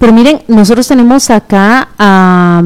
Pero miren, nosotros tenemos acá a,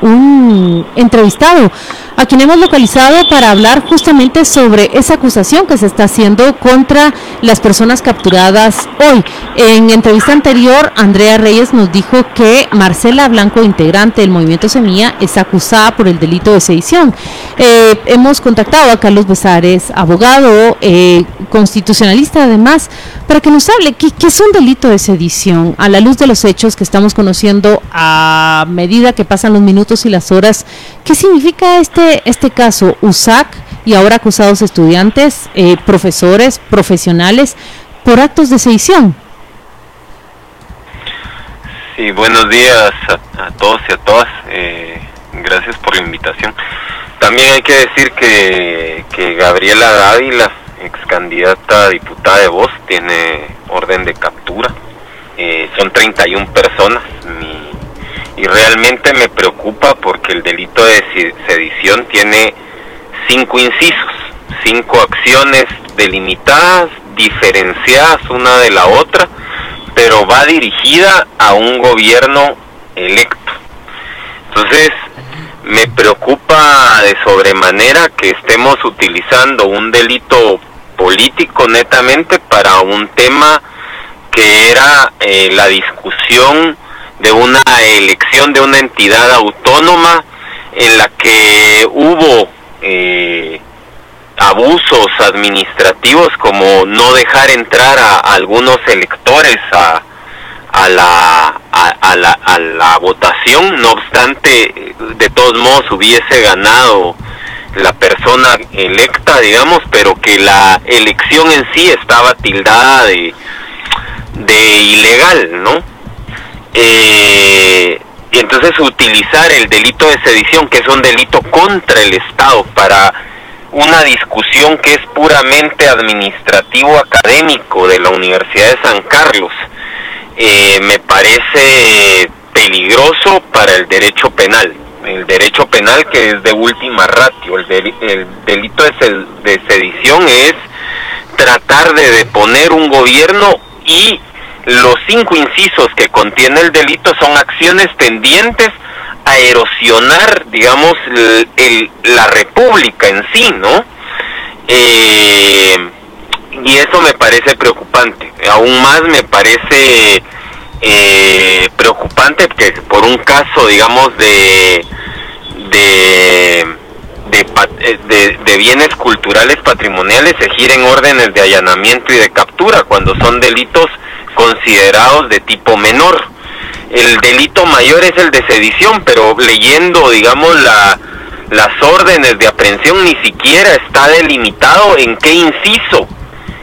un entrevistado a quien hemos localizado para hablar justamente sobre esa acusación que se está haciendo contra las personas capturadas hoy. En entrevista anterior, Andrea Reyes nos dijo que Marcela Blanco, integrante del movimiento Semilla, es acusada por el delito de sedición. Eh, hemos contactado a Carlos Besares, abogado, eh, constitucionalista además, para que nos hable qué es un delito de sedición a la luz de los hechos que estamos conociendo a medida que pasan los minutos y las horas. ¿Qué significa este, este caso? USAC y ahora acusados estudiantes, eh, profesores, profesionales, por actos de sedición. Sí, buenos días a, todos y a todas. Eh, gracias por la invitación. También hay que decir que, que Gabriela Dávila, ex candidata a diputada de Voz, tiene orden de captura. Eh, son 31 personas. Mi, y realmente me preocupa porque el delito de sedición tiene cinco incisos, cinco acciones delimitadas, diferenciadas una de la otra, pero va dirigida a un gobierno electo. Entonces, me preocupa de sobremanera que estemos utilizando un delito político netamente para un tema que era eh, la discusión de una elección de una entidad autónoma en la que hubo eh, abusos administrativos como no dejar entrar a, algunos electores a, a la, a, a, la, a la votación, no obstante, de todos modos hubiese ganado la persona electa, digamos, pero que la elección en sí estaba tildada de, de ilegal, ¿no? Eh, y entonces utilizar el delito de sedición, que es un delito contra el Estado, para una discusión que es puramente administrativo académico de la Universidad de San Carlos, eh, me parece peligroso para el derecho penal. El derecho penal que es de última ratio, el, del, el delito de, de sedición es tratar de deponer un gobierno y los cinco incisos que contiene el delito son acciones tendientes a erosionar, digamos, el, el, la república en sí, ¿no? Eh, y eso me parece preocupante. Aún más me parece eh, preocupante que por un caso, digamos, de de, de, eh, de, de bienes culturales patrimoniales se giren órdenes de allanamiento y de captura cuando son delitos considerados de tipo menor. El delito mayor es el de sedición, pero leyendo, digamos, la, las órdenes de aprehensión ni siquiera está delimitado en qué inciso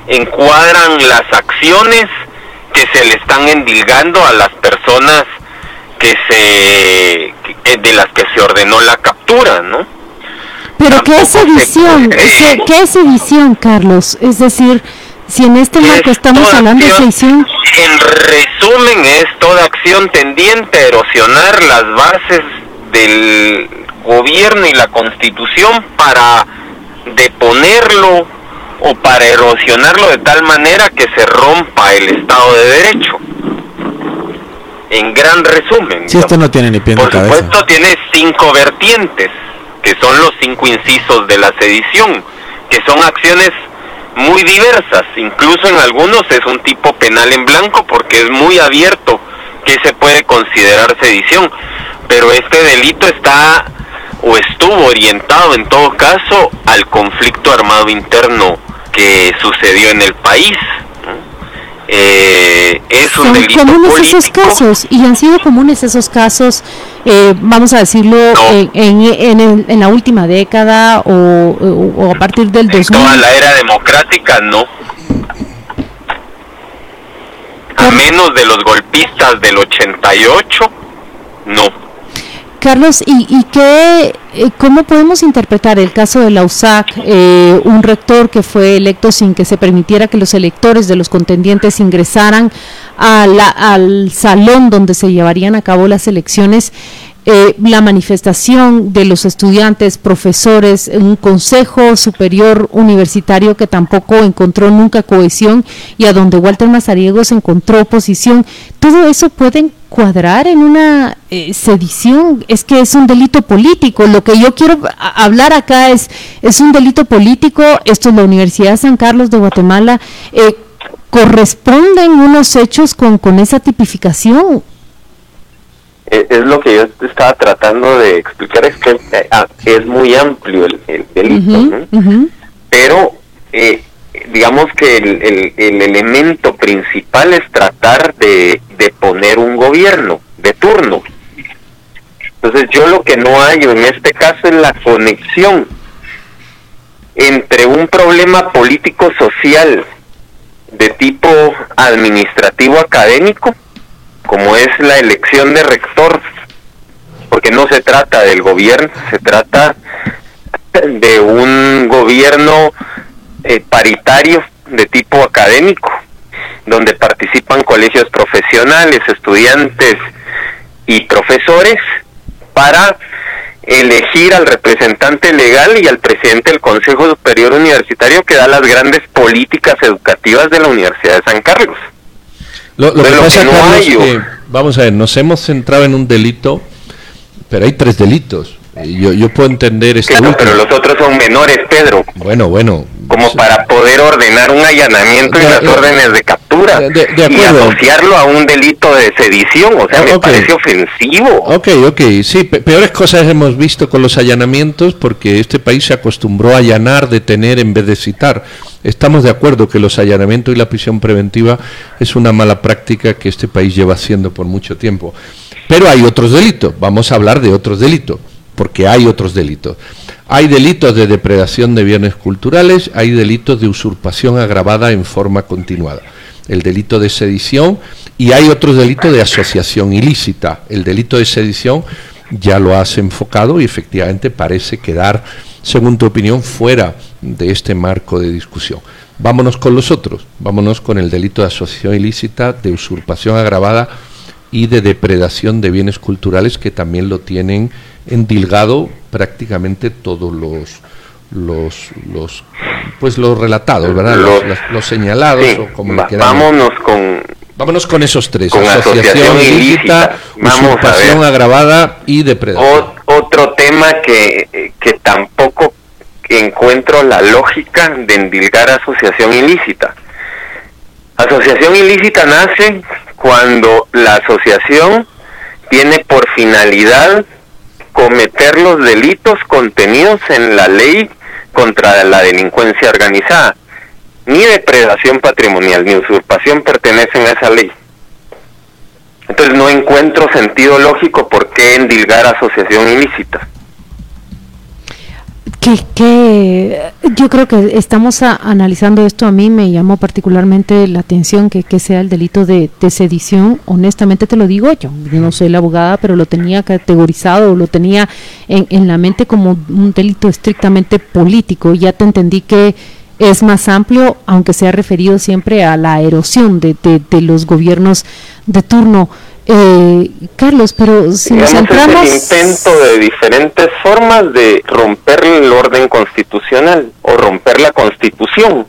encuadran las acciones que se le están endilgando a las personas que se de las que se ordenó la captura, ¿no? Pero ¿qué es sedición? ¿Qué, ¿Qué es sedición, Carlos? Es decir, si en este marco estamos hablando de sedición. En resumen, es toda acción tendiente a erosionar las bases del gobierno y la constitución para deponerlo o para erosionarlo de tal manera que se rompa el Estado de Derecho. En gran resumen. Si esto no tiene ni pie ni Por cabeza. supuesto, tiene cinco vertientes, que son los cinco incisos de la sedición, que son acciones muy diversas, incluso en algunos es un tipo penal en blanco porque es muy abierto que se puede considerar sedición, pero este delito está o estuvo orientado en todo caso al conflicto armado interno que sucedió en el país. Eh, es un Son delito comunes político. esos casos y han sido comunes esos casos, eh, vamos a decirlo, No. en, en, en el- en la última década o, o- o a partir del En 2000. toda la era democrática no. A menos de los golpistas del 88, no. Carlos, ¿y, y qué, eh, cómo podemos interpretar el caso de la USAC, eh, un rector que fue electo sin que se permitiera que los electores de los contendientes ingresaran al salón donde se llevarían a cabo las elecciones? eh, la manifestación de los estudiantes, profesores, un consejo superior universitario que tampoco encontró nunca cohesión y a donde Walter Mazariegos encontró oposición, todo eso puede cuadrar en una eh, sedición, es que es un delito político. Lo que yo quiero hablar acá es, es un delito político, esto es la Universidad de San Carlos de Guatemala. Eh, ¿Corresponden unos hechos con, con esa tipificación? Eh, es lo que yo estaba tratando de explicar, es que ah, es muy amplio el, delito, pero digamos que el, el, elemento principal es tratar de, de poner un gobierno de turno. Entonces yo lo que no hallo en este caso es la conexión entre un problema político-social de tipo administrativo académico como es la elección de rector, porque no se trata del gobierno, se trata de un gobierno eh, paritario de tipo académico, donde participan colegios profesionales, estudiantes y profesores para elegir al representante legal y al presidente del Consejo Superior Universitario que da las grandes políticas educativas de la Universidad de San Carlos. Lo, que pasa, es que, vamos a ver, nos hemos centrado en un delito, pero hay tres delitos. Yo, yo puedo entender este Claro, pero los otros son menores, Pedro. Bueno, bueno. Como para poder ordenar un allanamiento y las órdenes de captura. y asociarlo a un delito de sedición, o sea, me parece ofensivo. Ok, ok, sí, peores cosas hemos visto con los allanamientos porque este país se acostumbró a allanar, detener en vez de citar. Estamos de acuerdo que los allanamientos y la prisión preventiva es una mala práctica que este país lleva haciendo por mucho tiempo. Pero hay otros delitos, vamos a hablar de otros delitos porque hay otros delitos. Hay delitos de depredación de bienes culturales, hay delitos de usurpación agravada en forma continuada, el delito de sedición y hay otros delitos de asociación ilícita. El delito de sedición ya lo has enfocado y efectivamente parece quedar, según tu opinión, fuera de este marco de discusión. Vámonos con los otros, vámonos con el delito de asociación ilícita, de usurpación agravada y de depredación de bienes culturales que también lo tienen endilgado prácticamente todos los los, los pues los relatados, ¿verdad? Los, señalados o como Vámonos con vámonos con esos tres: asociación, ilícita, usurpación agravada y depredación. otro tema que, que tampoco encuentro la lógica de endilgar asociación ilícita. Asociación ilícita nace cuando la asociación tiene por finalidad cometer los delitos contenidos en la ley contra la delincuencia organizada. Ni depredación patrimonial ni usurpación pertenecen a esa ley. Entonces no encuentro sentido lógico por qué endilgar asociación ilícita que, yo creo que estamos analizando esto, a mí me llamó particularmente la atención que, que sea el delito de, sedición, honestamente te lo digo, yo, no soy la abogada, pero lo tenía categorizado, lo tenía en, en la mente como un delito estrictamente político, ya te entendí que es más amplio, aunque se ha referido siempre a la erosión de, de, de los gobiernos de turno. Eh, Carlos, pero si nos centramos... Es el intento de diferentes formas de romper el orden constitucional o romper la constitución.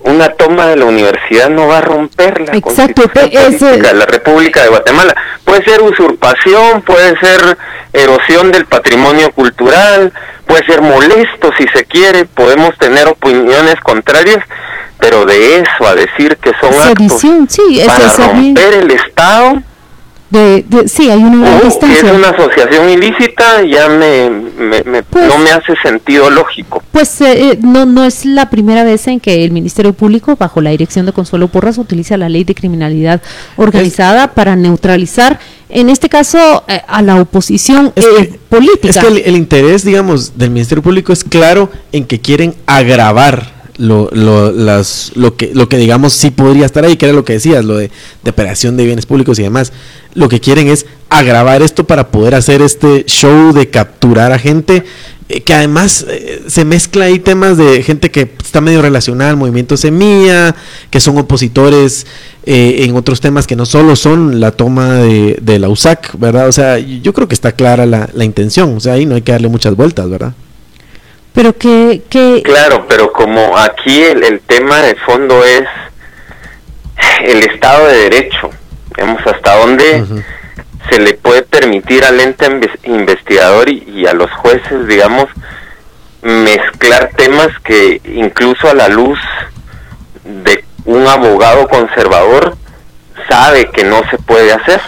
Una toma de la universidad no va a romper la Exacto, constitución de la República de Guatemala. Puede ser usurpación, puede ser erosión del patrimonio cultural, puede ser molesto si se quiere, podemos tener opiniones contrarias, pero de eso a decir que son actos sí, para romper el Estado. De, sí hay una uh, es una asociación ilícita ya me, pues no me hace sentido lógico. Pues eh, eh, no no es la primera vez en que el Ministerio Público bajo la dirección de Consuelo Porras utiliza la ley de criminalidad organizada para neutralizar en este caso eh, a la oposición política. es que el interés digamos del Ministerio Público es claro en que quieren agravar lo, lo, las, lo, que, lo que digamos sí podría estar ahí, que era lo que decías, lo de depredación de bienes públicos y demás. Lo que quieren es agravar esto para poder hacer este show de capturar a gente eh, que además eh, se mezcla ahí temas de gente que está medio relacionada al movimiento Semilla, que son opositores eh, en otros temas que no solo son la toma de, de, la USAC, ¿verdad? O sea, yo creo que está clara la, la, intención, o sea, ahí no hay que darle muchas vueltas, ¿verdad? Pero que... que... Claro, pero como aquí el, el tema de fondo es el Estado de Derecho, digamos, hasta dónde... Uh -huh se le puede permitir al ente investigador y, y, a los jueces, digamos, mezclar temas que incluso a la luz de un abogado conservador sabe que no se puede hacer.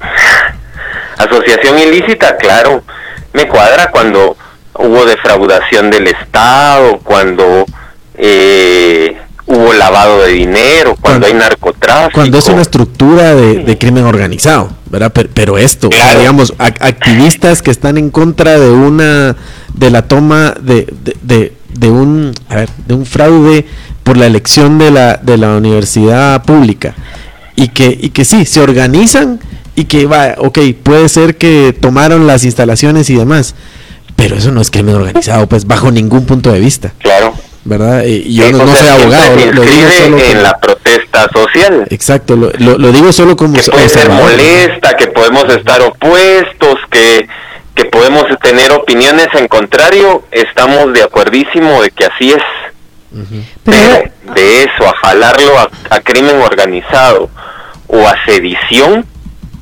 Asociación ilícita, claro, me cuadra cuando hubo defraudación del Estado, cuando eh, hubo lavado de dinero, cuando, cuando, hay narcotráfico. Cuando es una estructura de, de crimen organizado, ¿verdad? Pero, pero esto, claro. o sea, digamos, a, activistas que están en contra de una, de la toma de, de, de, de, un, a ver, de un fraude por la elección de la, de la universidad pública y que, y que sí, se organizan y que va, ok, puede ser que tomaron las instalaciones y demás, pero eso no es crimen organizado, pues bajo ningún punto de vista. Claro. ¿verdad? Y yo sí, no, no soy abogado, lo, lo, digo solo en como, la protesta social. Exacto, lo, lo, lo digo solo como que puede ser molesta, que podemos estar opuestos, que que podemos tener opiniones en contrario, estamos de acuerdísimo de que así es. Uh -huh. Pero de eso a jalarlo a, a crimen organizado o a sedición,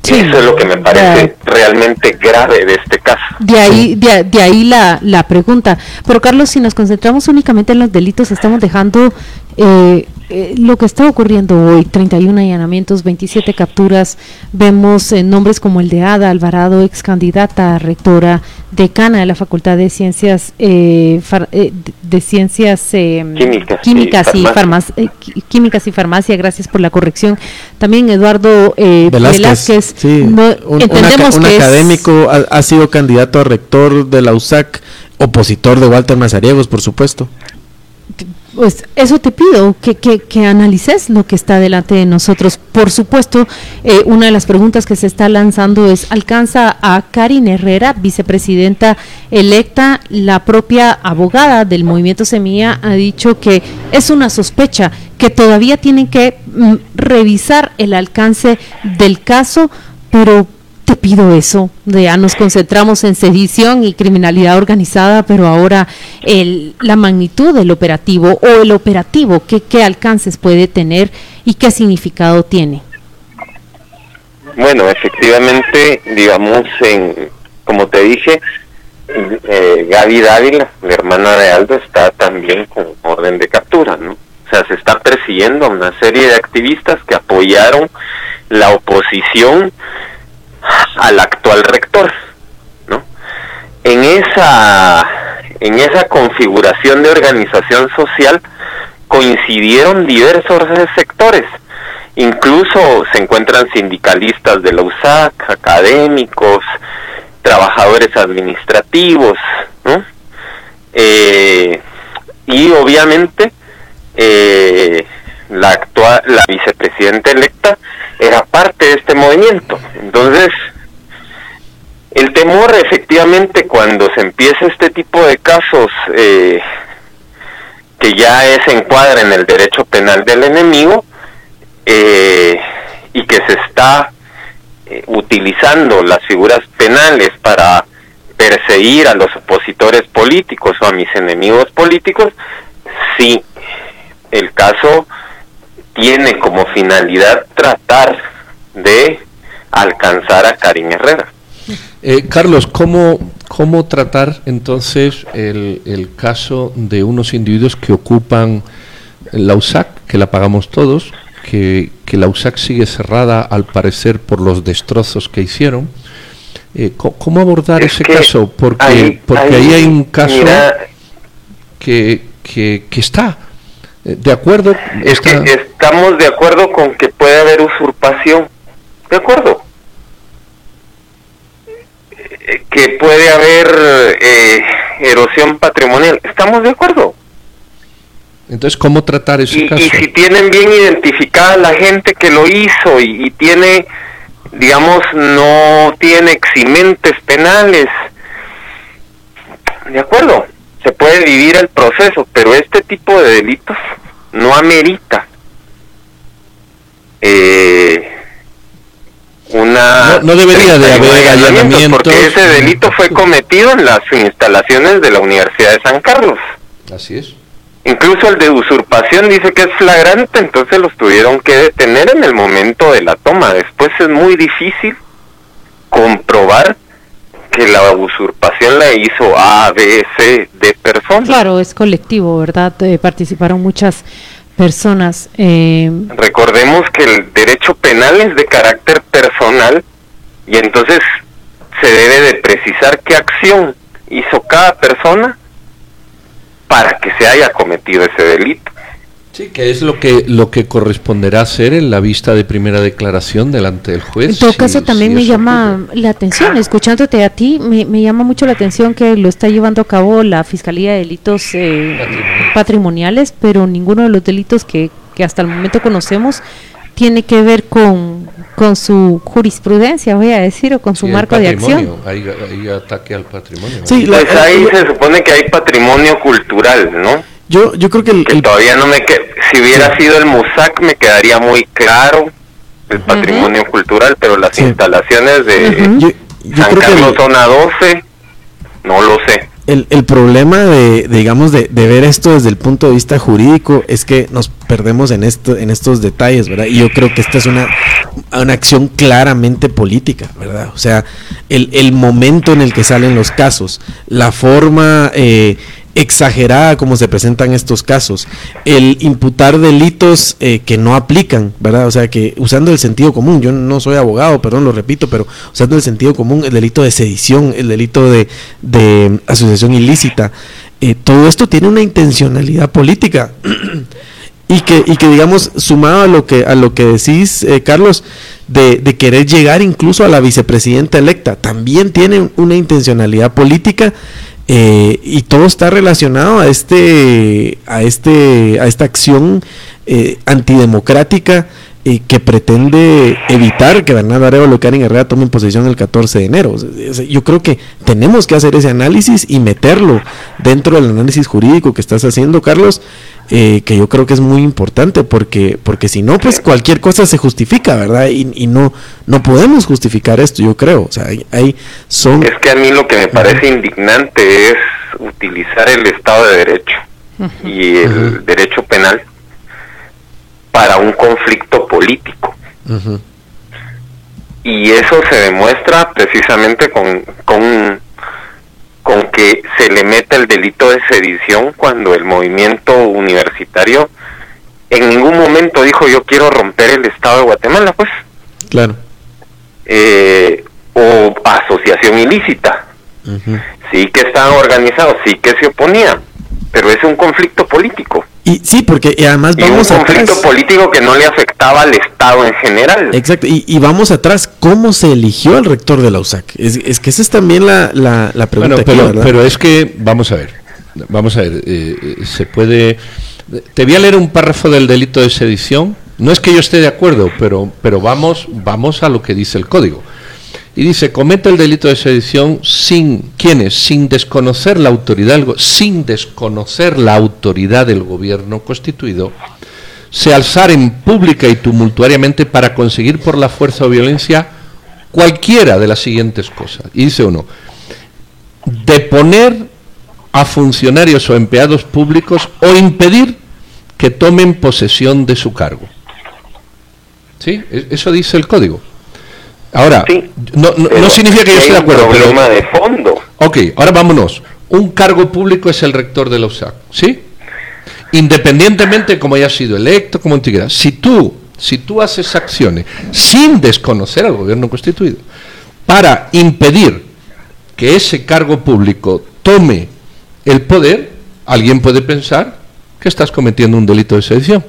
Sí, Eso es lo que me parece de, realmente grave de este caso. De ahí, de, de, ahí la, la pregunta. Pero Carlos, si nos concentramos únicamente en los delitos, estamos dejando eh, eh, lo que está ocurriendo hoy, 31 allanamientos, 27 capturas, vemos eh, nombres como el de Ada Alvarado, ex candidata a rectora, decana de la Facultad de Ciencias eh, far, de, de, Ciencias Químicas, Químicas y, farmacia, Químicas y Farmacia, gracias por la corrección. También Eduardo Velázquez, Velázquez sí. no, un, entendemos un, un que académico es, ha, ha sido candidato a rector de la USAC, opositor de Walter Mazariegos, por supuesto pues eso te pido, que, que, que, analices lo que está delante de nosotros. Por supuesto, eh, una de las preguntas que se está lanzando es, ¿alcanza a Karin Herrera, vicepresidenta electa? La propia abogada del movimiento Semilla ha dicho que es una sospecha, que todavía tienen que mm, revisar el alcance del caso, pero te pido eso, ya nos concentramos en sedición y criminalidad organizada, pero ahora el, la magnitud del operativo o el operativo, ¿qué, ¿qué alcances puede tener y qué significado tiene? Bueno, efectivamente, digamos, en, como te dije, eh, Gaby Dávila, la hermana de Aldo, está también con orden de captura, ¿no? O sea, se está persiguiendo a una serie de activistas que apoyaron la oposición al actual rector, ¿no? En esa en esa configuración de organización social coincidieron diversos sectores. Incluso se encuentran sindicalistas de la USAC, académicos, trabajadores administrativos, ¿no? Eh, y obviamente eh, la actual la vicepresidenta electa era parte de este movimiento. Entonces, el temor efectivamente cuando se empieza este tipo de casos eh, que ya es encuadra en el derecho penal del enemigo eh, y que se está eh, utilizando las figuras penales para perseguir a los opositores políticos o a mis enemigos políticos, sí, el caso tiene como finalidad tratar de alcanzar a Karim Herrera. Eh, Carlos, ¿cómo, ¿cómo tratar entonces el, el caso de unos individuos que ocupan la USAC, que la pagamos todos, que, que la USAC sigue cerrada al parecer por los destrozos que hicieron? Eh, ¿Cómo abordar es ese caso? Porque, ahí, porque ahí, ahí hay un caso mira, que, que, que está de acuerdo. Es que estamos de acuerdo con que puede haber usurpación. De acuerdo. Eh, que puede haber eh, erosión patrimonial. Estamos de acuerdo. Entonces, ¿cómo tratar ese y, caso? Y si tienen bien identificada la gente que lo hizo y, y tiene, digamos, no tiene eximentes penales de acuerdo, se puede vivir el proceso, pero este tipo de delitos no amerita eh, una no, debería de haber allanamiento porque ese delito fue cometido en las instalaciones de la Universidad de San Carlos. Así es. Incluso el de usurpación dice que es flagrante, entonces los tuvieron que detener en el momento de la toma. Después es muy difícil comprobar que la usurpación la hizo A, B, C, D personas. Claro, es colectivo, ¿verdad? Eh, participaron muchas personas. Eh... Recordemos que el derecho penal es de carácter personal y entonces se debe de precisar qué acción hizo cada persona para que se haya cometido ese delito. Sí, que es lo que lo que corresponderá hacer en la vista de primera declaración delante del juez. En todo caso, también me llama la atención, escuchándote a ti, me, llama mucho la atención que lo está llevando a cabo la Fiscalía de Delitos eh, patrimoniales, pero ninguno de los delitos que, que hasta el momento conocemos tiene que ver con, con su jurisprudencia, voy a decir, o con su marco de acción. Hay, ataque al patrimonio. Sí, pues ahí se supone que hay patrimonio cultural, ¿no? Yo, yo creo que, el, todavía no me que si hubiera sido el MUSAC me quedaría muy claro el patrimonio cultural, pero las instalaciones de San Carlos zona 12 no lo sé. El, el problema de, digamos, de, de, ver esto desde el punto de vista jurídico es que nos perdemos en, esto, en estos detalles, ¿verdad? Y yo creo que esta es una, una acción claramente política, ¿verdad? O sea, el, el momento en el que salen los casos, la forma... Eh, exagerada como se presentan estos casos, el imputar delitos eh, que no aplican, ¿verdad? O sea, que usando el sentido común, yo no soy abogado, perdón, lo repito, pero usando el sentido común, el delito de sedición, el delito de, de asociación ilícita, eh, todo esto tiene una intencionalidad política. y que, y que digamos, sumado a lo que, a lo que decís, eh, Carlos, de, de, querer llegar incluso a la vicepresidenta electa, también tiene una intencionalidad política eh, y todo está relacionado a este, a este, a esta acción eh, antidemocrática eh, que pretende evitar que Bernardo Arevalo Karen Herrera tomen posesión el 14 de enero. Yo creo que tenemos que hacer ese análisis y meterlo dentro del análisis jurídico que estás haciendo, Carlos, eh, que yo creo que es muy importante porque porque si no pues cualquier cosa se justifica verdad y, no no podemos justificar esto yo creo. O sea hay, son es que a mí lo que me parece indignante es utilizar el Estado de Derecho y el derecho penal para un conflicto político y eso se demuestra precisamente con con con que se le meta el delito de sedición cuando el movimiento universitario en ningún momento dijo yo quiero romper el Estado de Guatemala, pues. Claro. Eh, o asociación ilícita. Sí que estaban organizados, sí que se oponían, pero es un conflicto político. Y sí, porque además vamos y un conflicto político que no le afectaba al Estado en general. Exacto, y, vamos atrás, ¿cómo se eligió al rector de la USAC? Es, que esa es también la, la, pregunta. pero, pero es que, vamos a ver, vamos a ver, eh, eh, se puede... Te voy a leer un párrafo del delito de sedición. No es que yo esté de acuerdo, pero, pero vamos, vamos a lo que dice el código. Y dice, comete el delito de sedición sin, ¿quiénes? Sin desconocer la autoridad, sin desconocer la autoridad del gobierno constituido, se alzaren pública y tumultuariamente para conseguir por la fuerza o violencia cualquiera de las siguientes cosas. Y dice uno, deponer a funcionarios o empleados públicos o impedir que tomen posesión de su cargo. ¿Sí? E-, eso dice el código. Ahora, no, no, significa que yo esté de acuerdo. Un problema de fondo. Ok, ahora vámonos. Un cargo público es el rector de la USAC, ¿sí? Independientemente como haya sido electo, como antigüedad. Si tú, si tú haces acciones sin desconocer al gobierno constituido para impedir que ese cargo público tome el poder, alguien puede pensar que estás cometiendo un delito de sedición.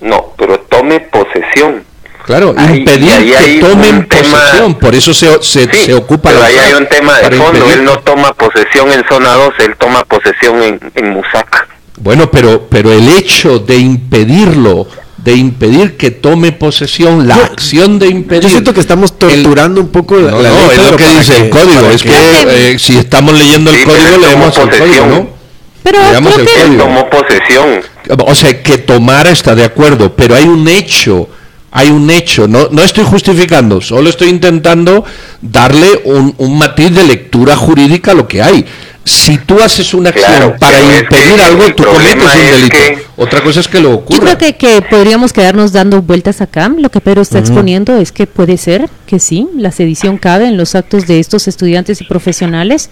No, pero tome posesión. Claro, impedir que tomen posesión, por eso se, se, se ocupa pero ahí hay un tema de fondo, él no toma posesión en zona 2, él toma posesión en, en Musac. Bueno, pero, pero el hecho de impedirlo de impedir que tome posesión, la acción de impedir. Yo siento que estamos torturando un poco la, no, no, es lo que dice el código. Es que, eh, si estamos leyendo el código, leemos el código, ¿no? Pero leemos el código. tomó posesión. O sea, que tomara está de acuerdo, pero hay un hecho hay un hecho, no, no estoy justificando, solo estoy intentando darle un, un matiz de lectura jurídica a lo que hay si tú haces una acción para impedir algo, tú cometes un delito. Otra cosa es que lo ocurra. Yo creo que, podríamos quedarnos dando vueltas acá. Lo que Pedro está exponiendo es que puede ser que sí, la sedición cabe en los actos de estos estudiantes y profesionales.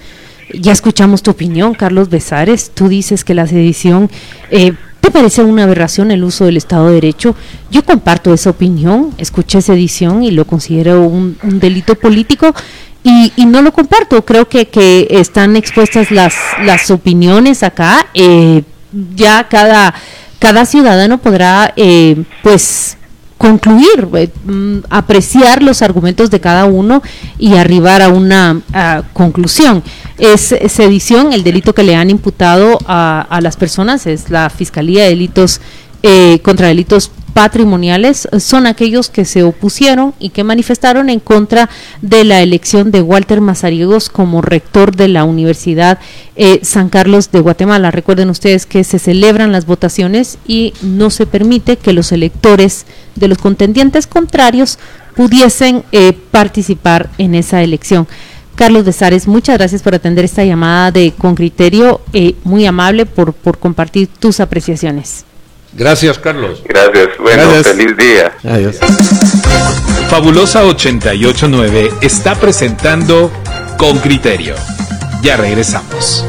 Ya escuchamos tu opinión, Carlos Besares. Tú dices que la sedición... Eh, ¿Te parece una aberración el uso del Estado de Derecho? Yo comparto esa opinión, escuché sedición y lo considero un, delito político y, y, no lo comparto. Creo que, que están expuestas las, las opiniones acá. Eh, ya cada, cada ciudadano podrá, eh, pues, concluir, eh, mm, apreciar los argumentos de cada uno y arribar a una conclusión. Es sedición, el delito que le han imputado a, a las personas, es la Fiscalía de Delitos contra Delitos patrimoniales son aquellos que se opusieron y que manifestaron en contra de la elección de Walter Mazariegos como rector de la Universidad eh, San Carlos de Guatemala. Recuerden ustedes que se celebran las votaciones y no se permite que los electores de los contendientes contrarios pudiesen eh, participar en esa elección. Carlos Besares, muchas gracias por atender esta llamada de Con Criterio, eh, muy amable por, por compartir tus apreciaciones. Gracias, Carlos. Gracias. Bueno, feliz día. Adiós. Fabulosa 889 está presentando Con Criterio. Ya regresamos.